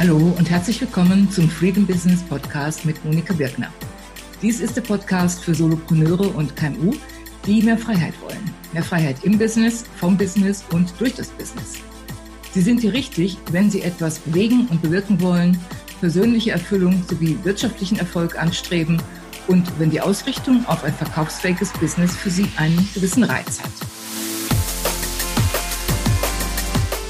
Hallo und herzlich willkommen zum Freedom Business Podcast mit Monika Birkner. Dies ist der Podcast für Solopreneure und KMU, die mehr Freiheit wollen. Mehr Freiheit im Business, vom Business und durch das Business. Sie sind hier richtig, wenn Sie etwas bewegen und bewirken wollen, persönliche Erfüllung sowie wirtschaftlichen Erfolg anstreben und wenn die Ausrichtung auf ein verkaufsfähiges Business für Sie einen gewissen Reiz hat.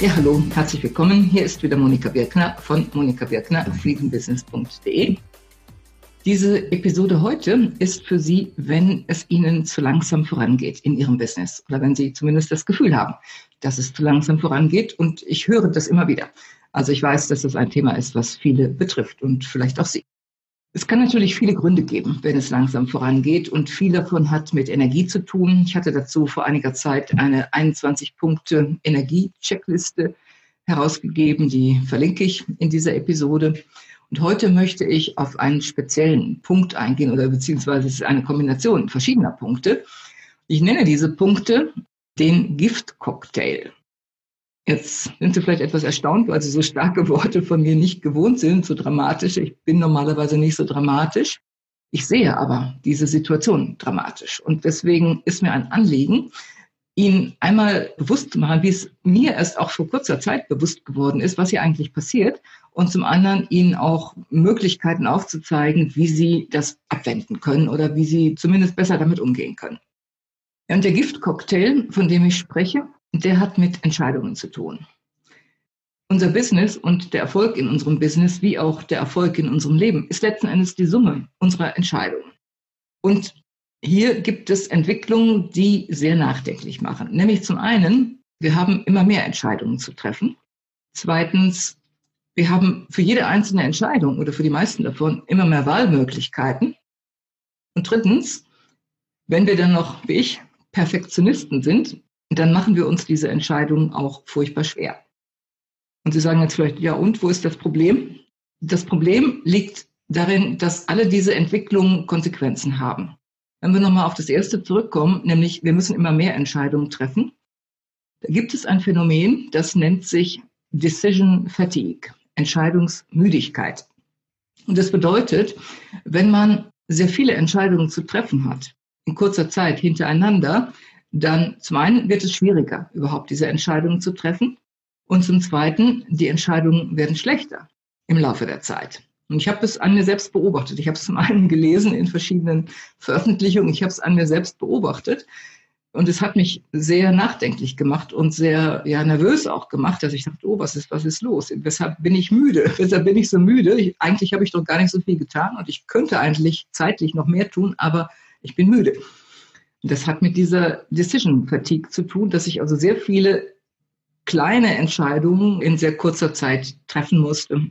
Ja, hallo, herzlich willkommen. Hier ist wieder Monika Birkner von Monika Birkner, fliegenbusiness.de. Diese Episode heute ist für Sie, wenn es Ihnen zu langsam vorangeht in Ihrem Business oder wenn Sie zumindest das Gefühl haben, dass es zu langsam vorangeht. Und ich höre das immer wieder. Also ich weiß, dass das ein Thema ist, was viele betrifft und vielleicht auch Sie. Es kann natürlich viele Gründe geben, wenn es langsam vorangeht und viel davon hat mit Energie zu tun. Ich hatte dazu vor einiger Zeit eine 21 Punkte Energie-Checkliste herausgegeben, die verlinke ich in dieser Episode. Und heute möchte ich auf einen speziellen Punkt eingehen oder beziehungsweise es ist eine Kombination verschiedener Punkte. Ich nenne diese Punkte den Giftcocktail. Jetzt sind Sie vielleicht etwas erstaunt, weil Sie so starke Worte von mir nicht gewohnt sind, so dramatisch. Ich bin normalerweise nicht so dramatisch. Ich sehe aber diese Situation dramatisch. Und deswegen ist mir ein Anliegen, Ihnen einmal bewusst zu machen, wie es mir erst auch vor kurzer Zeit bewusst geworden ist, was hier eigentlich passiert. Und zum anderen Ihnen auch Möglichkeiten aufzuzeigen, wie Sie das abwenden können oder wie Sie zumindest besser damit umgehen können. Und der Giftcocktail, von dem ich spreche, der hat mit Entscheidungen zu tun. Unser Business und der Erfolg in unserem Business, wie auch der Erfolg in unserem Leben, ist letzten Endes die Summe unserer Entscheidungen. Und hier gibt es Entwicklungen, die sehr nachdenklich machen. Nämlich zum einen, wir haben immer mehr Entscheidungen zu treffen. Zweitens, wir haben für jede einzelne Entscheidung oder für die meisten davon immer mehr Wahlmöglichkeiten. Und drittens, wenn wir dann noch, wie ich, Perfektionisten sind, dann machen wir uns diese Entscheidung auch furchtbar schwer. Und Sie sagen jetzt vielleicht, ja und, wo ist das Problem? Das Problem liegt darin, dass alle diese Entwicklungen Konsequenzen haben. Wenn wir nochmal auf das erste zurückkommen, nämlich wir müssen immer mehr Entscheidungen treffen, da gibt es ein Phänomen, das nennt sich Decision Fatigue, Entscheidungsmüdigkeit. Und das bedeutet, wenn man sehr viele Entscheidungen zu treffen hat, in kurzer Zeit hintereinander, dann zum einen wird es schwieriger, überhaupt diese Entscheidungen zu treffen. Und zum Zweiten, die Entscheidungen werden schlechter im Laufe der Zeit. Und ich habe es an mir selbst beobachtet. Ich habe es zum einen gelesen in verschiedenen Veröffentlichungen. Ich habe es an mir selbst beobachtet. Und es hat mich sehr nachdenklich gemacht und sehr ja, nervös auch gemacht, dass ich dachte, oh, was ist, was ist los? Weshalb bin ich müde? Weshalb bin ich so müde? Ich, eigentlich habe ich doch gar nicht so viel getan und ich könnte eigentlich zeitlich noch mehr tun, aber ich bin müde. Das hat mit dieser Decision Fatigue zu tun, dass ich also sehr viele kleine Entscheidungen in sehr kurzer Zeit treffen musste.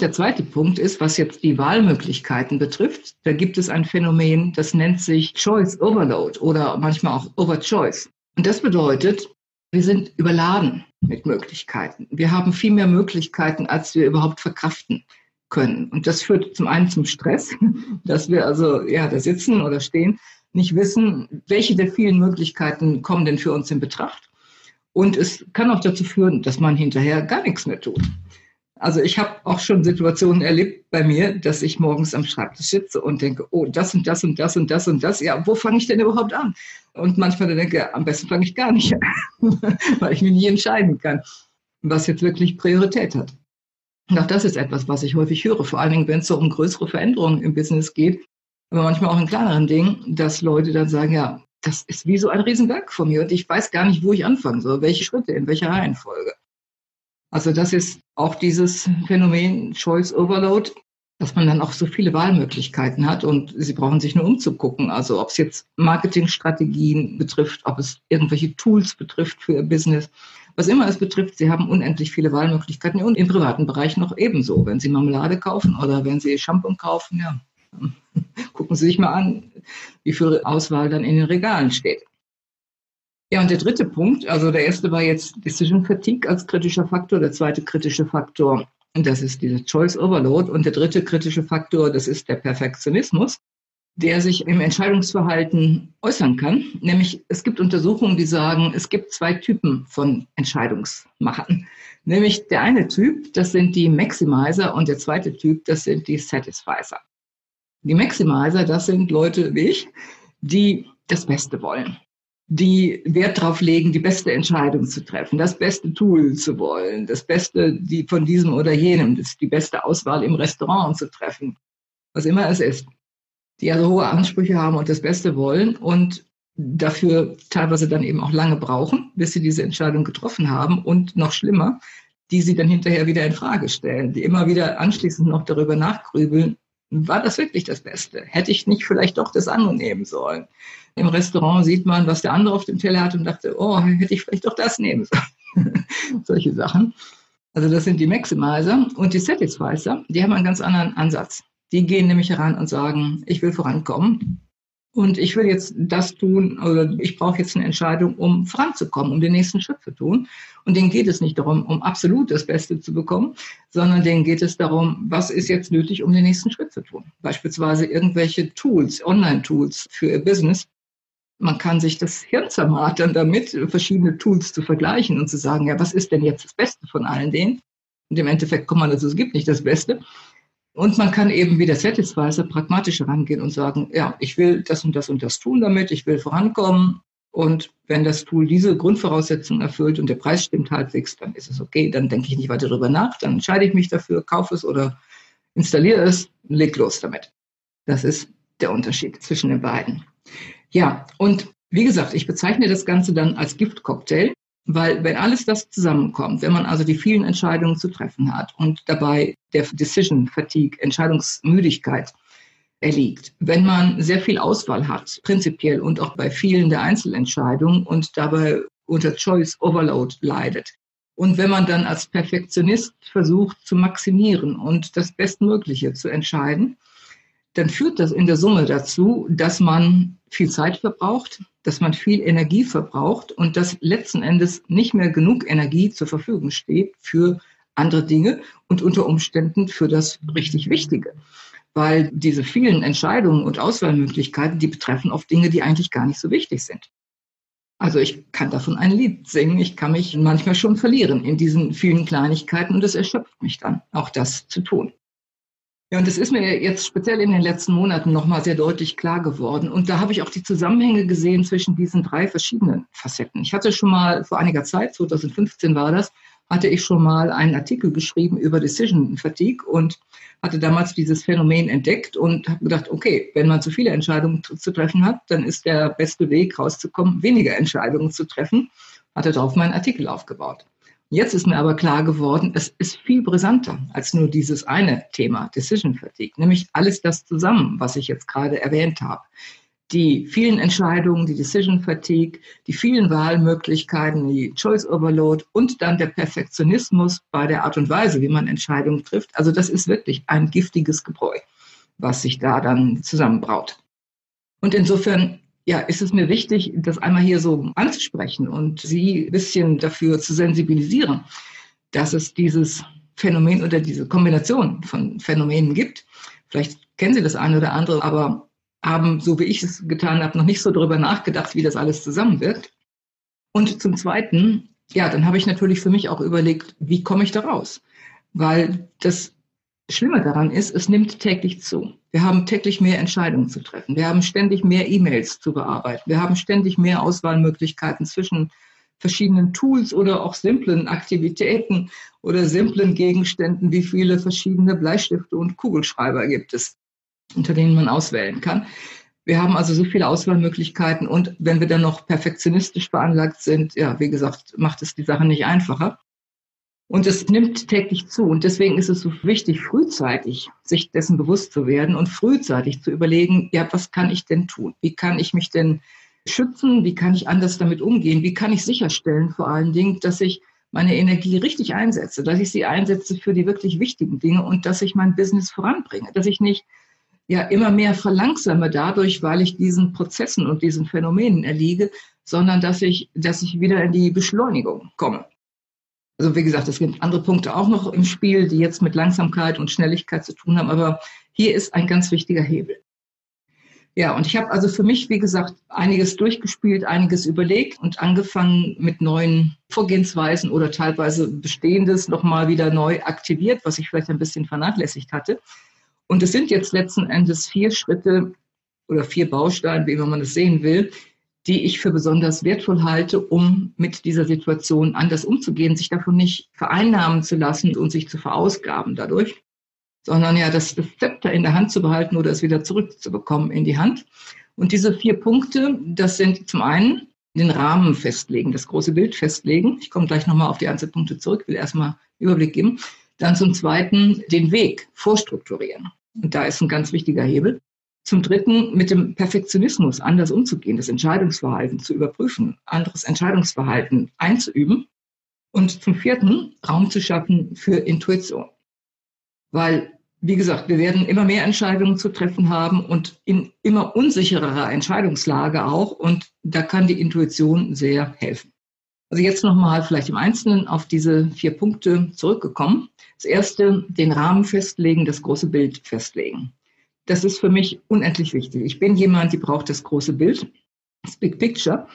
Der zweite Punkt ist, was jetzt die Wahlmöglichkeiten betrifft. Da gibt es ein Phänomen, das nennt sich Choice Overload oder manchmal auch Overchoice. Und das bedeutet, wir sind überladen mit Möglichkeiten. Wir haben viel mehr Möglichkeiten, als wir überhaupt verkraften können. Und das führt zum einen zum Stress, dass wir also ja da sitzen oder stehen nicht wissen, welche der vielen Möglichkeiten kommen denn für uns in Betracht. Und es kann auch dazu führen, dass man hinterher gar nichts mehr tut. Also ich habe auch schon Situationen erlebt bei mir, dass ich morgens am Schreibtisch sitze und denke, oh, das und das und das und das und das. Ja, wo fange ich denn überhaupt an? Und manchmal denke, am besten fange ich gar nicht an, weil ich mich nie entscheiden kann, was jetzt wirklich Priorität hat. Und auch das ist etwas, was ich häufig höre, vor allen Dingen, wenn es so um größere Veränderungen im Business geht, aber manchmal auch in kleineren Dingen, dass Leute dann sagen, ja, das ist wie so ein Riesenberg von mir und ich weiß gar nicht, wo ich anfangen soll, welche Schritte, in welcher Reihenfolge. Also das ist auch dieses Phänomen Choice Overload, dass man dann auch so viele Wahlmöglichkeiten hat und sie brauchen sich nur umzugucken. Also ob es jetzt Marketingstrategien betrifft, ob es irgendwelche Tools betrifft für ihr Business, was immer es betrifft, sie haben unendlich viele Wahlmöglichkeiten und im privaten Bereich noch ebenso. Wenn sie Marmelade kaufen oder wenn sie Shampoo kaufen, ja, Gucken Sie sich mal an, wie viel Auswahl dann in den Regalen steht. Ja, und der dritte Punkt, also der erste war jetzt Decision Fatigue als kritischer Faktor, der zweite kritische Faktor, das ist dieser Choice Overload und der dritte kritische Faktor, das ist der Perfektionismus. der sich im Entscheidungsverhalten äußern kann. Nämlich es gibt Untersuchungen, die sagen, es gibt zwei Typen von Entscheidungsmachern. Nämlich der eine Typ, das sind die Maximizer und der zweite Typ, das sind die Satisfizer. Die Maximizer, das sind Leute wie ich, die das Beste wollen, die Wert darauf legen, die beste Entscheidung zu treffen, das beste Tool zu wollen, das Beste die von diesem oder jenem, das die beste Auswahl im Restaurant zu treffen, was immer es ist die also hohe Ansprüche haben und das Beste wollen und dafür teilweise dann eben auch lange brauchen, bis sie diese Entscheidung getroffen haben und noch schlimmer, die sie dann hinterher wieder in Frage stellen, die immer wieder anschließend noch darüber nachgrübeln, war das wirklich das Beste? Hätte ich nicht vielleicht doch das andere nehmen sollen? Im Restaurant sieht man, was der andere auf dem Teller hat und dachte, oh, hätte ich vielleicht doch das nehmen sollen. Solche Sachen. Also das sind die Maximizer und die Satisfizer, die haben einen ganz anderen Ansatz. Die gehen nämlich heran und sagen, ich will vorankommen. Und ich will jetzt das tun, oder ich brauche jetzt eine Entscheidung, um voranzukommen, um den nächsten Schritt zu tun. Und denen geht es nicht darum, um absolut das Beste zu bekommen, sondern denen geht es darum, was ist jetzt nötig, um den nächsten Schritt zu tun. Beispielsweise irgendwelche Tools, Online-Tools für ihr Business. Man kann sich das Hirn zermartern damit, verschiedene Tools zu vergleichen und zu sagen, ja, was ist denn jetzt das Beste von allen denen? Und im Endeffekt kommt man dazu, es gibt nicht das Beste. Und man kann eben wie der Satisfizer pragmatisch rangehen und sagen, ja, ich will das und das und das tun damit, ich will vorankommen. Und wenn das Tool diese Grundvoraussetzungen erfüllt und der Preis stimmt halbwegs, dann ist es okay, dann denke ich nicht weiter darüber nach, dann entscheide ich mich dafür, kaufe es oder installiere es, leg los damit. Das ist der Unterschied zwischen den beiden. Ja, und wie gesagt, ich bezeichne das Ganze dann als Giftcocktail. Weil wenn alles das zusammenkommt, wenn man also die vielen Entscheidungen zu treffen hat und dabei der Decision Fatigue, Entscheidungsmüdigkeit erliegt, wenn man sehr viel Auswahl hat, prinzipiell und auch bei vielen der Einzelentscheidungen und dabei unter Choice Overload leidet. Und wenn man dann als Perfektionist versucht zu maximieren und das Bestmögliche zu entscheiden, dann führt das in der Summe dazu, dass man viel Zeit verbraucht, dass man viel Energie verbraucht und dass letzten Endes nicht mehr genug Energie zur Verfügung steht für andere Dinge und unter Umständen für das richtig Wichtige. Weil diese vielen Entscheidungen und Auswahlmöglichkeiten, die betreffen oft Dinge, die eigentlich gar nicht so wichtig sind. Also ich kann davon ein Lied singen. Ich kann mich manchmal schon verlieren in diesen vielen Kleinigkeiten und es erschöpft mich dann, auch das zu tun. Ja, und das ist mir jetzt speziell in den letzten Monaten nochmal sehr deutlich klar geworden. Und da habe ich auch die Zusammenhänge gesehen zwischen diesen drei verschiedenen Facetten. Ich hatte schon mal vor einiger Zeit, 2015 war das, hatte ich schon mal einen Artikel geschrieben über Decision Fatigue und hatte damals dieses Phänomen entdeckt und habe gedacht, okay, wenn man zu viele Entscheidungen zu treffen hat, dann ist der beste Weg rauszukommen, weniger Entscheidungen zu treffen. Hatte darauf meinen Artikel aufgebaut. Jetzt ist mir aber klar geworden, es ist viel brisanter als nur dieses eine Thema, Decision Fatigue, nämlich alles das zusammen, was ich jetzt gerade erwähnt habe. Die vielen Entscheidungen, die Decision Fatigue, die vielen Wahlmöglichkeiten, die Choice Overload und dann der Perfektionismus bei der Art und Weise, wie man Entscheidungen trifft. Also das ist wirklich ein giftiges Gebräu, was sich da dann zusammenbraut. Und insofern ja, ist es mir wichtig, das einmal hier so anzusprechen und Sie ein bisschen dafür zu sensibilisieren, dass es dieses Phänomen oder diese Kombination von Phänomenen gibt. Vielleicht kennen Sie das eine oder andere, aber haben, so wie ich es getan habe, noch nicht so darüber nachgedacht, wie das alles zusammenwirkt. Und zum Zweiten, ja, dann habe ich natürlich für mich auch überlegt, wie komme ich da raus? Weil das Schlimme daran ist, es nimmt täglich zu. Wir haben täglich mehr Entscheidungen zu treffen. Wir haben ständig mehr E-Mails zu bearbeiten. Wir haben ständig mehr Auswahlmöglichkeiten zwischen verschiedenen Tools oder auch simplen Aktivitäten oder simplen Gegenständen. Wie viele verschiedene Bleistifte und Kugelschreiber gibt es, unter denen man auswählen kann. Wir haben also so viele Auswahlmöglichkeiten und wenn wir dann noch perfektionistisch veranlagt sind, ja, wie gesagt, macht es die Sache nicht einfacher. Und es nimmt täglich zu. Und deswegen ist es so wichtig, frühzeitig sich dessen bewusst zu werden und frühzeitig zu überlegen, ja, was kann ich denn tun? Wie kann ich mich denn schützen? Wie kann ich anders damit umgehen? Wie kann ich sicherstellen, vor allen Dingen, dass ich meine Energie richtig einsetze, dass ich sie einsetze für die wirklich wichtigen Dinge und dass ich mein Business voranbringe, dass ich nicht ja immer mehr verlangsame dadurch, weil ich diesen Prozessen und diesen Phänomenen erliege, sondern dass ich, dass ich wieder in die Beschleunigung komme. Also wie gesagt, es gibt andere Punkte auch noch im Spiel, die jetzt mit Langsamkeit und Schnelligkeit zu tun haben, aber hier ist ein ganz wichtiger Hebel. Ja, und ich habe also für mich, wie gesagt, einiges durchgespielt, einiges überlegt und angefangen mit neuen Vorgehensweisen oder teilweise bestehendes nochmal wieder neu aktiviert, was ich vielleicht ein bisschen vernachlässigt hatte. Und es sind jetzt letzten Endes vier Schritte oder vier Bausteine, wie man es sehen will, die ich für besonders wertvoll halte, um mit dieser Situation anders umzugehen, sich davon nicht vereinnahmen zu lassen und sich zu verausgaben dadurch sondern ja das Zepter in der Hand zu behalten oder es wieder zurückzubekommen in die Hand. Und diese vier Punkte, das sind zum einen den Rahmen festlegen, das große Bild festlegen. Ich komme gleich nochmal auf die Einzelpunkte zurück, will erstmal Überblick geben. Dann zum zweiten den Weg vorstrukturieren. Und da ist ein ganz wichtiger Hebel. Zum dritten mit dem Perfektionismus anders umzugehen, das Entscheidungsverhalten zu überprüfen, anderes Entscheidungsverhalten einzuüben. Und zum vierten Raum zu schaffen für Intuition. Weil, wie gesagt, wir werden immer mehr Entscheidungen zu treffen haben und in immer unsichererer Entscheidungslage auch. Und da kann die Intuition sehr helfen. Also jetzt nochmal vielleicht im Einzelnen auf diese vier Punkte zurückgekommen. Das erste, den Rahmen festlegen, das große Bild festlegen. Das ist für mich unendlich wichtig. Ich bin jemand, die braucht das große Bild, das Big Picture.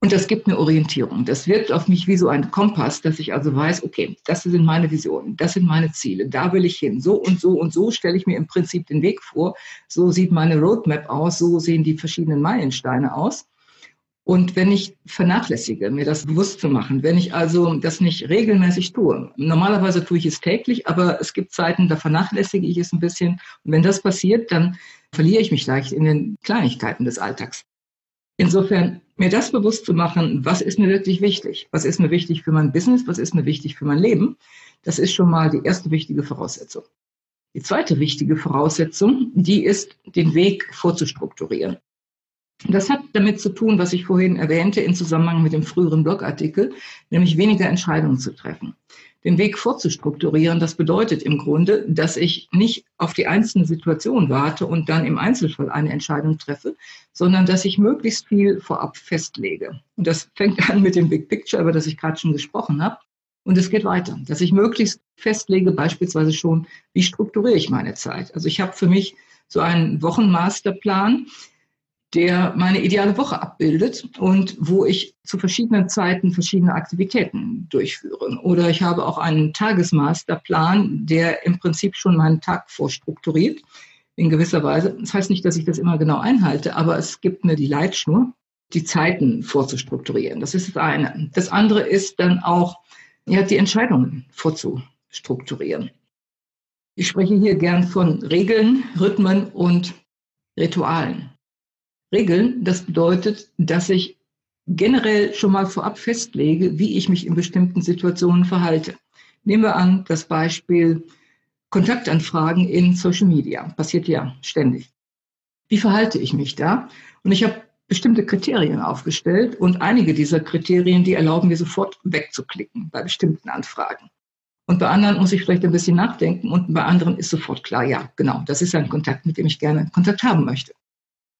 Und das gibt eine Orientierung. Das wirkt auf mich wie so ein Kompass, dass ich also weiß, okay, das sind meine Visionen, das sind meine Ziele, da will ich hin. So und so und so stelle ich mir im Prinzip den Weg vor. So sieht meine Roadmap aus, so sehen die verschiedenen Meilensteine aus. Und wenn ich vernachlässige, mir das bewusst zu machen, wenn ich also das nicht regelmäßig tue, normalerweise tue ich es täglich, aber es gibt Zeiten, da vernachlässige ich es ein bisschen. Und wenn das passiert, dann verliere ich mich leicht in den Kleinigkeiten des Alltags. Insofern mir das bewusst zu machen, was ist mir wirklich wichtig? Was ist mir wichtig für mein Business? Was ist mir wichtig für mein Leben? Das ist schon mal die erste wichtige Voraussetzung. Die zweite wichtige Voraussetzung, die ist, den Weg vorzustrukturieren. Das hat damit zu tun, was ich vorhin erwähnte in Zusammenhang mit dem früheren Blogartikel, nämlich weniger Entscheidungen zu treffen den Weg vorzustrukturieren, das bedeutet im Grunde, dass ich nicht auf die einzelne Situation warte und dann im Einzelfall eine Entscheidung treffe, sondern dass ich möglichst viel vorab festlege. Und das fängt an mit dem Big Picture, über das ich gerade schon gesprochen habe. Und es geht weiter, dass ich möglichst festlege, beispielsweise schon, wie strukturiere ich meine Zeit. Also ich habe für mich so einen Wochenmasterplan, der meine ideale Woche abbildet und wo ich zu verschiedenen Zeiten verschiedene Aktivitäten durchführe. Oder ich habe auch einen Tagesmasterplan, der im Prinzip schon meinen Tag vorstrukturiert in gewisser Weise. Das heißt nicht, dass ich das immer genau einhalte, aber es gibt mir die Leitschnur, die Zeiten vorzustrukturieren. Das ist das eine. Das andere ist dann auch, ja, die Entscheidungen vorzustrukturieren. Ich spreche hier gern von Regeln, Rhythmen und Ritualen. Regeln, das bedeutet, dass ich generell schon mal vorab festlege, wie ich mich in bestimmten Situationen verhalte. Nehmen wir an, das Beispiel Kontaktanfragen in Social Media. Passiert ja ständig. Wie verhalte ich mich da? Und ich habe bestimmte Kriterien aufgestellt und einige dieser Kriterien, die erlauben mir sofort wegzuklicken bei bestimmten Anfragen. Und bei anderen muss ich vielleicht ein bisschen nachdenken und bei anderen ist sofort klar, ja, genau, das ist ein Kontakt, mit dem ich gerne Kontakt haben möchte.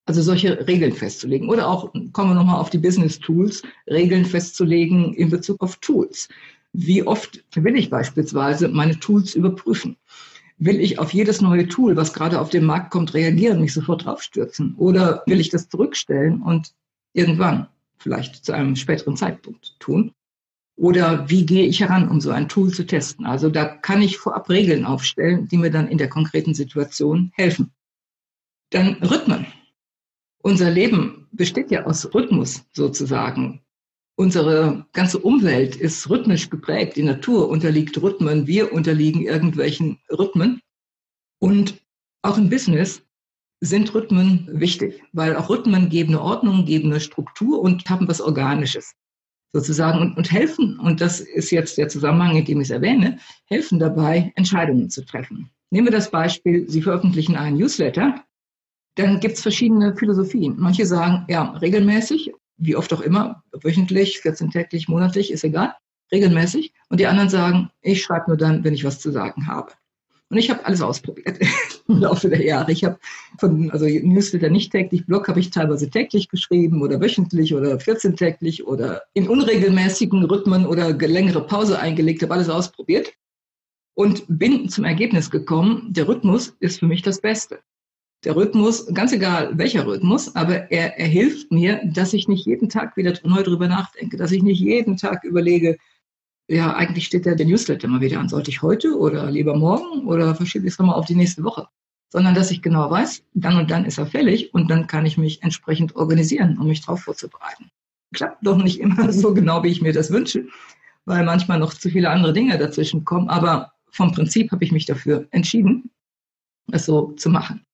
Also solche Regeln festzulegen. Oder auch, kommen wir nochmal auf die Business Tools, Regeln festzulegen in Bezug auf Tools. Wie oft will ich beispielsweise meine Tools überprüfen? Will ich auf jedes neue Tool, was gerade auf den Markt kommt, reagieren, mich sofort draufstürzen? Oder will ich das zurückstellen und irgendwann, vielleicht zu einem späteren Zeitpunkt tun? Oder wie gehe ich heran, um so ein Tool zu testen? Also da kann ich vorab Regeln aufstellen, die mir dann in der konkreten Situation helfen. Dann Rhythmen. Unser Leben besteht ja aus Rhythmus sozusagen. Unsere ganze Umwelt ist rhythmisch geprägt. Die Natur unterliegt Rhythmen, wir unterliegen irgendwelchen Rhythmen. Und auch im Business sind Rhythmen wichtig, weil auch Rhythmen geben eine Ordnung, geben eine Struktur und haben was Organisches sozusagen und, und helfen, und das ist jetzt der Zusammenhang, in dem ich es erwähne, helfen dabei, Entscheidungen zu treffen. Nehmen wir das Beispiel, Sie veröffentlichen einen Newsletter dann gibt es verschiedene Philosophien. Manche sagen, ja, regelmäßig, wie oft auch immer, wöchentlich, 14-täglich, monatlich, ist egal, regelmäßig. Und die anderen sagen, ich schreibe nur dann, wenn ich was zu sagen habe. Und ich habe alles ausprobiert im Laufe der Jahre. Ich habe von, also Newsletter nicht täglich, Blog habe ich teilweise täglich geschrieben oder wöchentlich oder 14-täglich oder in unregelmäßigen Rhythmen oder längere Pause eingelegt, habe alles ausprobiert und bin zum Ergebnis gekommen, der Rhythmus ist für mich das Beste. Der Rhythmus, ganz egal welcher Rhythmus, aber er, er hilft mir, dass ich nicht jeden Tag wieder neu drüber nachdenke, dass ich nicht jeden Tag überlege, ja, eigentlich steht ja der Newsletter mal wieder an. Sollte ich heute oder lieber morgen oder verschiebe ich es nochmal auf die nächste Woche? Sondern dass ich genau weiß, dann und dann ist er fällig und dann kann ich mich entsprechend organisieren, um mich darauf vorzubereiten. Klappt doch nicht immer so genau, wie ich mir das wünsche, weil manchmal noch zu viele andere Dinge dazwischen kommen. Aber vom Prinzip habe ich mich dafür entschieden, es so zu machen.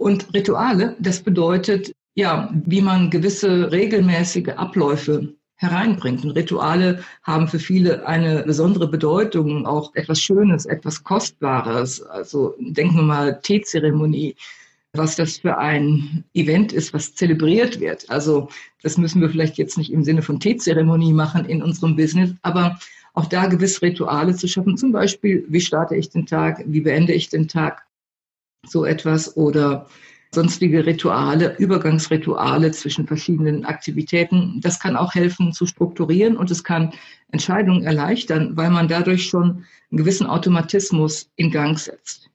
Und Rituale, das bedeutet, ja, wie man gewisse regelmäßige Abläufe hereinbringt. Und Rituale haben für viele eine besondere Bedeutung, auch etwas Schönes, etwas Kostbares. Also denken wir mal Teezeremonie, was das für ein Event ist, was zelebriert wird. Also das müssen wir vielleicht jetzt nicht im Sinne von Teezeremonie machen in unserem Business, aber auch da gewisse Rituale zu schaffen. Zum Beispiel, wie starte ich den Tag, wie beende ich den Tag, so etwas oder sonstige Rituale, Übergangsrituale zwischen verschiedenen Aktivitäten. Das kann auch helfen zu strukturieren und es kann Entscheidungen erleichtern, weil man dadurch schon einen gewissen Automatismus in Gang setzt.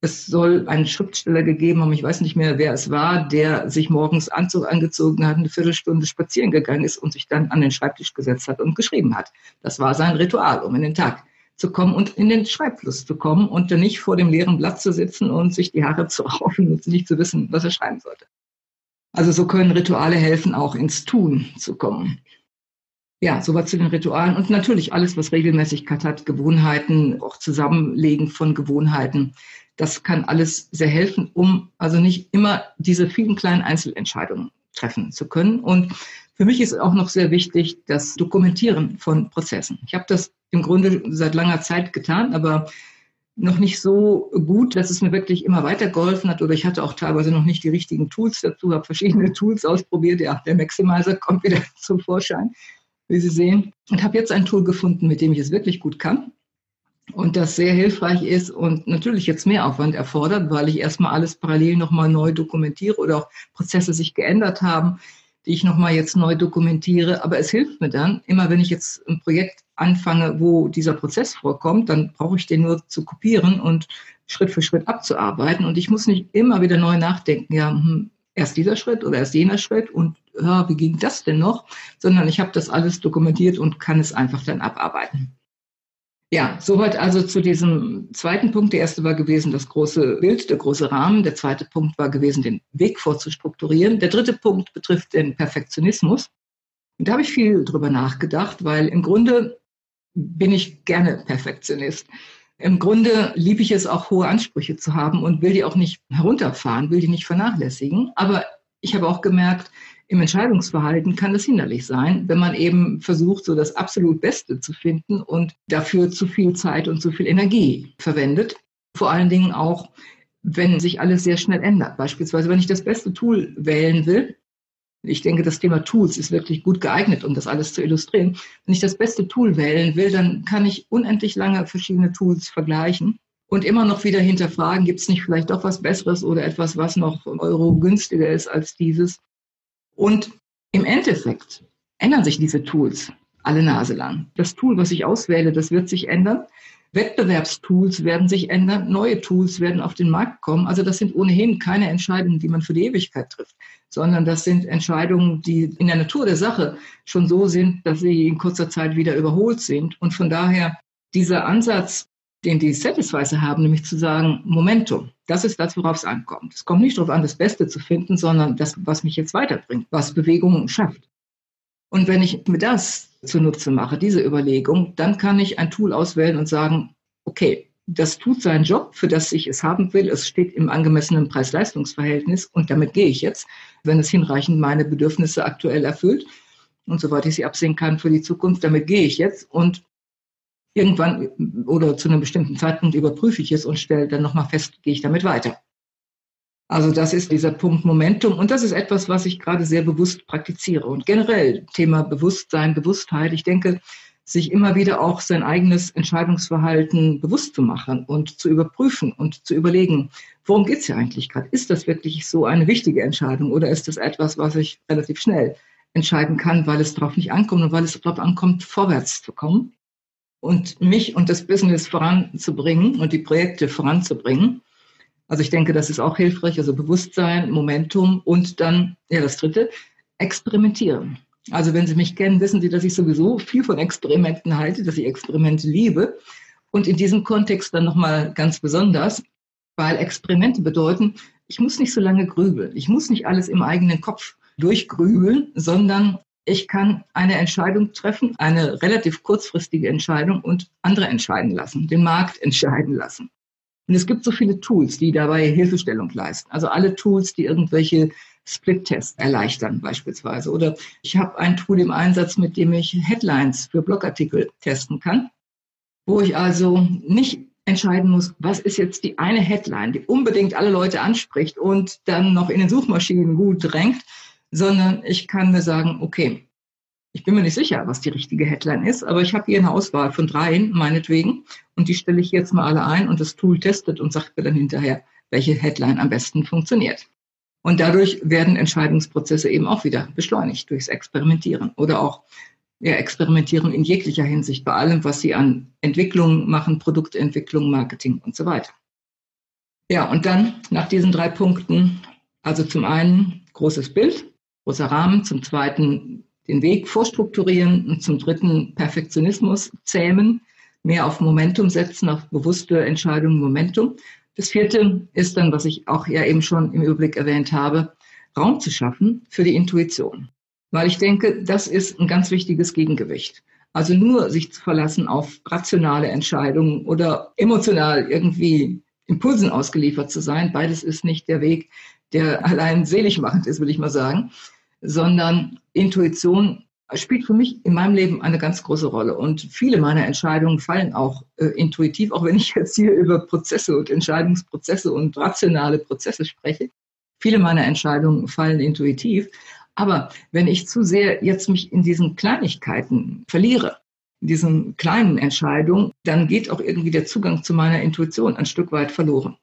Es soll einen Schriftsteller gegeben haben, ich weiß nicht mehr, wer es war, der sich morgens Anzug angezogen hat, eine Viertelstunde spazieren gegangen ist und sich dann an den Schreibtisch gesetzt hat und geschrieben hat. Das war sein Ritual, um in den Tag zu kommen und in den Schreibfluss zu kommen und dann nicht vor dem leeren Blatt zu sitzen und sich die Haare zu raufen und nicht zu wissen, was er schreiben sollte. Also so können Rituale helfen, auch ins Tun zu kommen. Ja, soweit zu den Ritualen und natürlich alles, was Regelmäßigkeit hat, Gewohnheiten, auch Zusammenlegen von Gewohnheiten. Das kann alles sehr helfen, um also nicht immer diese vielen kleinen Einzelentscheidungen treffen zu können. Und für mich ist auch noch sehr wichtig das Dokumentieren von Prozessen. Ich habe das im Grunde seit langer Zeit getan, aber noch nicht so gut, dass es mir wirklich immer weitergeholfen hat oder ich hatte auch teilweise noch nicht die richtigen Tools dazu, habe verschiedene Tools ausprobiert. Ja, der Maximizer kommt wieder zum Vorschein, wie Sie sehen. Und habe jetzt ein Tool gefunden, mit dem ich es wirklich gut kann und das sehr hilfreich ist und natürlich jetzt mehr Aufwand erfordert, weil ich erstmal alles parallel nochmal neu dokumentiere oder auch Prozesse sich geändert haben, die ich nochmal jetzt neu dokumentiere. Aber es hilft mir dann, immer wenn ich jetzt ein Projekt anfange, wo dieser Prozess vorkommt, dann brauche ich den nur zu kopieren und Schritt für Schritt abzuarbeiten. Und ich muss nicht immer wieder neu nachdenken, ja, hm, erst dieser Schritt oder erst jener Schritt und ja, wie ging das denn noch? Sondern ich habe das alles dokumentiert und kann es einfach dann abarbeiten. Ja, soweit also zu diesem zweiten Punkt. Der erste war gewesen das große Bild, der große Rahmen. Der zweite Punkt war gewesen, den Weg vorzustrukturieren. Der dritte Punkt betrifft den Perfektionismus. Und da habe ich viel drüber nachgedacht, weil im Grunde bin ich gerne Perfektionist. Im Grunde liebe ich es auch, hohe Ansprüche zu haben und will die auch nicht herunterfahren, will die nicht vernachlässigen. Aber ich habe auch gemerkt, im Entscheidungsverhalten kann das hinderlich sein, wenn man eben versucht, so das absolut Beste zu finden und dafür zu viel Zeit und zu viel Energie verwendet. Vor allen Dingen auch, wenn sich alles sehr schnell ändert. Beispielsweise, wenn ich das beste Tool wählen will, ich denke, das Thema Tools ist wirklich gut geeignet, um das alles zu illustrieren. Wenn ich das beste Tool wählen will, dann kann ich unendlich lange verschiedene Tools vergleichen und immer noch wieder hinterfragen, gibt es nicht vielleicht doch was Besseres oder etwas, was noch Euro günstiger ist als dieses. Und im Endeffekt ändern sich diese Tools alle Nase lang. Das Tool, was ich auswähle, das wird sich ändern. Wettbewerbstools werden sich ändern, neue Tools werden auf den Markt kommen. Also das sind ohnehin keine Entscheidungen, die man für die Ewigkeit trifft, sondern das sind Entscheidungen, die in der Natur der Sache schon so sind, dass sie in kurzer Zeit wieder überholt sind. Und von daher dieser Ansatz, den die Satisficer haben, nämlich zu sagen, Momentum, das ist das, worauf es ankommt. Es kommt nicht darauf an, das Beste zu finden, sondern das, was mich jetzt weiterbringt, was Bewegung schafft. Und wenn ich mir das zunutze mache, diese Überlegung, dann kann ich ein Tool auswählen und sagen, okay, das tut seinen Job, für das ich es haben will. Es steht im angemessenen Preis-Leistungs-Verhältnis und damit gehe ich jetzt, wenn es hinreichend meine Bedürfnisse aktuell erfüllt und soweit ich sie absehen kann für die Zukunft, damit gehe ich jetzt und irgendwann oder zu einem bestimmten Zeitpunkt überprüfe ich es und stelle dann nochmal fest, gehe ich damit weiter. Also das ist dieser Punkt Momentum und das ist etwas, was ich gerade sehr bewusst praktiziere. Und generell Thema Bewusstsein, Bewusstheit. Ich denke, sich immer wieder auch sein eigenes Entscheidungsverhalten bewusst zu machen und zu überprüfen und zu überlegen, worum geht es hier eigentlich gerade? Ist das wirklich so eine wichtige Entscheidung oder ist das etwas, was ich relativ schnell entscheiden kann, weil es darauf nicht ankommt und weil es darauf ankommt, vorwärts zu kommen? Und mich und das Business voranzubringen und die Projekte voranzubringen. Also ich denke, das ist auch hilfreich. Also Bewusstsein, Momentum und dann, ja, das dritte, experimentieren. Also wenn Sie mich kennen, wissen Sie, dass ich sowieso viel von Experimenten halte, dass ich Experimente liebe. Und in diesem Kontext dann nochmal ganz besonders, weil Experimente bedeuten, ich muss nicht so lange grübeln. Ich muss nicht alles im eigenen Kopf durchgrübeln, sondern ich kann eine Entscheidung treffen, eine relativ kurzfristige Entscheidung und andere entscheiden lassen, den Markt entscheiden lassen. Und es gibt so viele Tools, die dabei Hilfestellung leisten. Also alle Tools, die irgendwelche Split-Tests erleichtern beispielsweise. Oder ich habe ein Tool im Einsatz, mit dem ich Headlines für Blogartikel testen kann, wo ich also nicht entscheiden muss, was ist jetzt die eine Headline, die unbedingt alle Leute anspricht und dann noch in den Suchmaschinen gut drängt, sondern ich kann mir sagen, okay, ich bin mir nicht sicher, was die richtige Headline ist, aber ich habe hier eine Auswahl von dreien, meinetwegen, und die stelle ich jetzt mal alle ein und das Tool testet und sagt mir dann hinterher, welche Headline am besten funktioniert. Und dadurch werden Entscheidungsprozesse eben auch wieder beschleunigt durchs Experimentieren oder auch ja, experimentieren in jeglicher Hinsicht bei allem, was sie an Entwicklung machen, Produktentwicklung, Marketing und so weiter. Ja, und dann nach diesen drei Punkten, also zum einen großes Bild, großer Rahmen, zum zweiten den Weg vorstrukturieren und zum dritten Perfektionismus zähmen, mehr auf Momentum setzen, auf bewusste Entscheidungen, Momentum. Das vierte ist dann, was ich auch ja eben schon im Überblick erwähnt habe, Raum zu schaffen für die Intuition. Weil ich denke, das ist ein ganz wichtiges Gegengewicht. Also nur sich zu verlassen auf rationale Entscheidungen oder emotional irgendwie Impulsen ausgeliefert zu sein, beides ist nicht der Weg, der allein selig machend ist, will ich mal sagen, sondern Intuition spielt für mich in meinem Leben eine ganz große Rolle. Und viele meiner Entscheidungen fallen auch äh, intuitiv, auch wenn ich jetzt hier über Prozesse und Entscheidungsprozesse und rationale Prozesse spreche. Viele meiner Entscheidungen fallen intuitiv. Aber wenn ich zu sehr jetzt mich in diesen Kleinigkeiten verliere, in diesen kleinen Entscheidungen, dann geht auch irgendwie der Zugang zu meiner Intuition ein Stück weit verloren.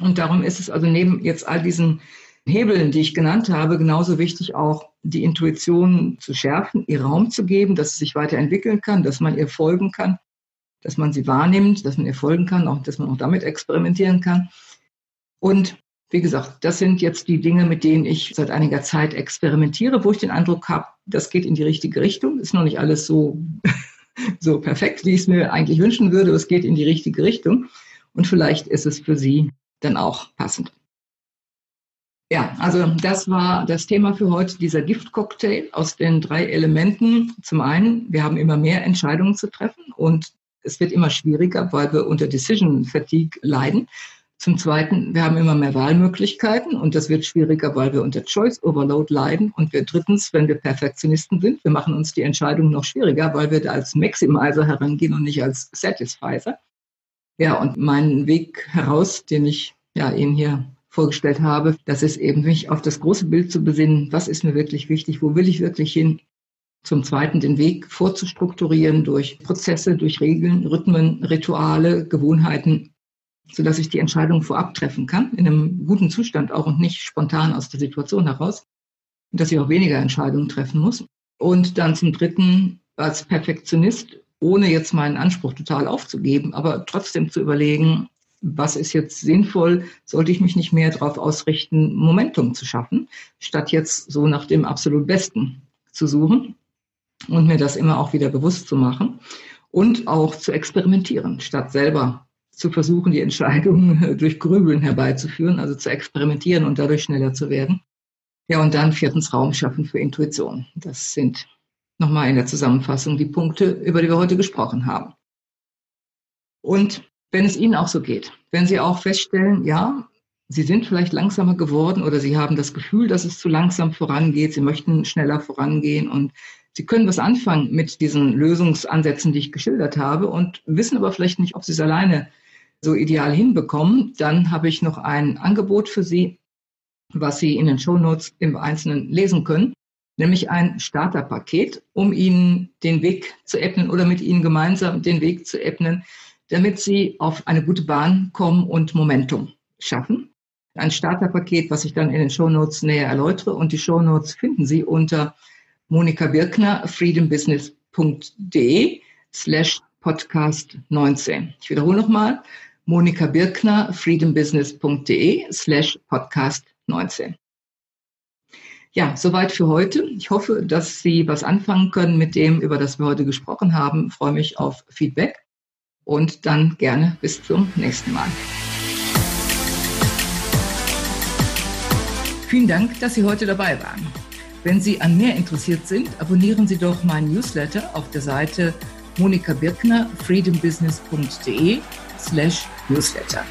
Und darum ist es also neben jetzt all diesen Hebeln, die ich genannt habe, genauso wichtig auch die Intuition zu schärfen, ihr Raum zu geben, dass sie sich weiterentwickeln kann, dass man ihr folgen kann, dass man sie wahrnimmt, dass man ihr folgen kann, auch dass man auch damit experimentieren kann. Und wie gesagt, das sind jetzt die Dinge, mit denen ich seit einiger Zeit experimentiere, wo ich den Eindruck habe, das geht in die richtige Richtung. Ist noch nicht alles so, so perfekt, wie ich es mir eigentlich wünschen würde, aber es geht in die richtige Richtung. Und vielleicht ist es für Sie dann auch passend. Ja, also das war das Thema für heute, dieser Giftcocktail aus den drei Elementen. Zum einen, wir haben immer mehr Entscheidungen zu treffen und es wird immer schwieriger, weil wir unter Decision Fatigue leiden. Zum Zweiten, wir haben immer mehr Wahlmöglichkeiten und das wird schwieriger, weil wir unter Choice Overload leiden. Und wir drittens, wenn wir Perfektionisten sind, wir machen uns die Entscheidung noch schwieriger, weil wir da als Maximizer herangehen und nicht als Satisfizer. Ja, und mein Weg heraus, den ich ja Ihnen hier vorgestellt habe, das ist eben mich auf das große Bild zu besinnen, was ist mir wirklich wichtig, wo will ich wirklich hin. Zum Zweiten den Weg vorzustrukturieren durch Prozesse, durch Regeln, Rhythmen, Rituale, Gewohnheiten, sodass ich die Entscheidung vorab treffen kann, in einem guten Zustand auch und nicht spontan aus der Situation heraus, dass ich auch weniger Entscheidungen treffen muss. Und dann zum Dritten als Perfektionist, ohne jetzt meinen Anspruch total aufzugeben, aber trotzdem zu überlegen, was ist jetzt sinnvoll, sollte ich mich nicht mehr darauf ausrichten, Momentum zu schaffen, statt jetzt so nach dem absolut Besten zu suchen und mir das immer auch wieder bewusst zu machen und auch zu experimentieren, statt selber zu versuchen, die Entscheidungen durch Grübeln herbeizuführen, also zu experimentieren und dadurch schneller zu werden. Ja, und dann viertens Raum schaffen für Intuition. Das sind nochmal in der Zusammenfassung die Punkte, über die wir heute gesprochen haben. Und wenn es Ihnen auch so geht, wenn Sie auch feststellen, ja, Sie sind vielleicht langsamer geworden oder Sie haben das Gefühl, dass es zu langsam vorangeht, Sie möchten schneller vorangehen und Sie können was anfangen mit diesen Lösungsansätzen, die ich geschildert habe und wissen aber vielleicht nicht, ob Sie es alleine so ideal hinbekommen, dann habe ich noch ein Angebot für Sie, was Sie in den Show Notes im Einzelnen lesen können, nämlich ein Starterpaket, um Ihnen den Weg zu ebnen oder mit Ihnen gemeinsam den Weg zu ebnen, damit sie auf eine gute Bahn kommen und Momentum schaffen. Ein Starterpaket, was ich dann in den Shownotes näher erläutere. Und die Shownotes finden Sie unter Monika Birkner, freedombusiness.de slash podcast 19. Ich wiederhole nochmal, Monika Birkner, freedombusiness.de slash podcast 19. Ja, soweit für heute. Ich hoffe, dass Sie was anfangen können mit dem, über das wir heute gesprochen haben. Ich freue mich auf Feedback und dann gerne bis zum nächsten Mal. Vielen Dank, dass Sie heute dabei waren. Wenn Sie an mehr interessiert sind, abonnieren Sie doch meinen Newsletter auf der Seite Monika Birkner, freedombusiness.de slash newsletter.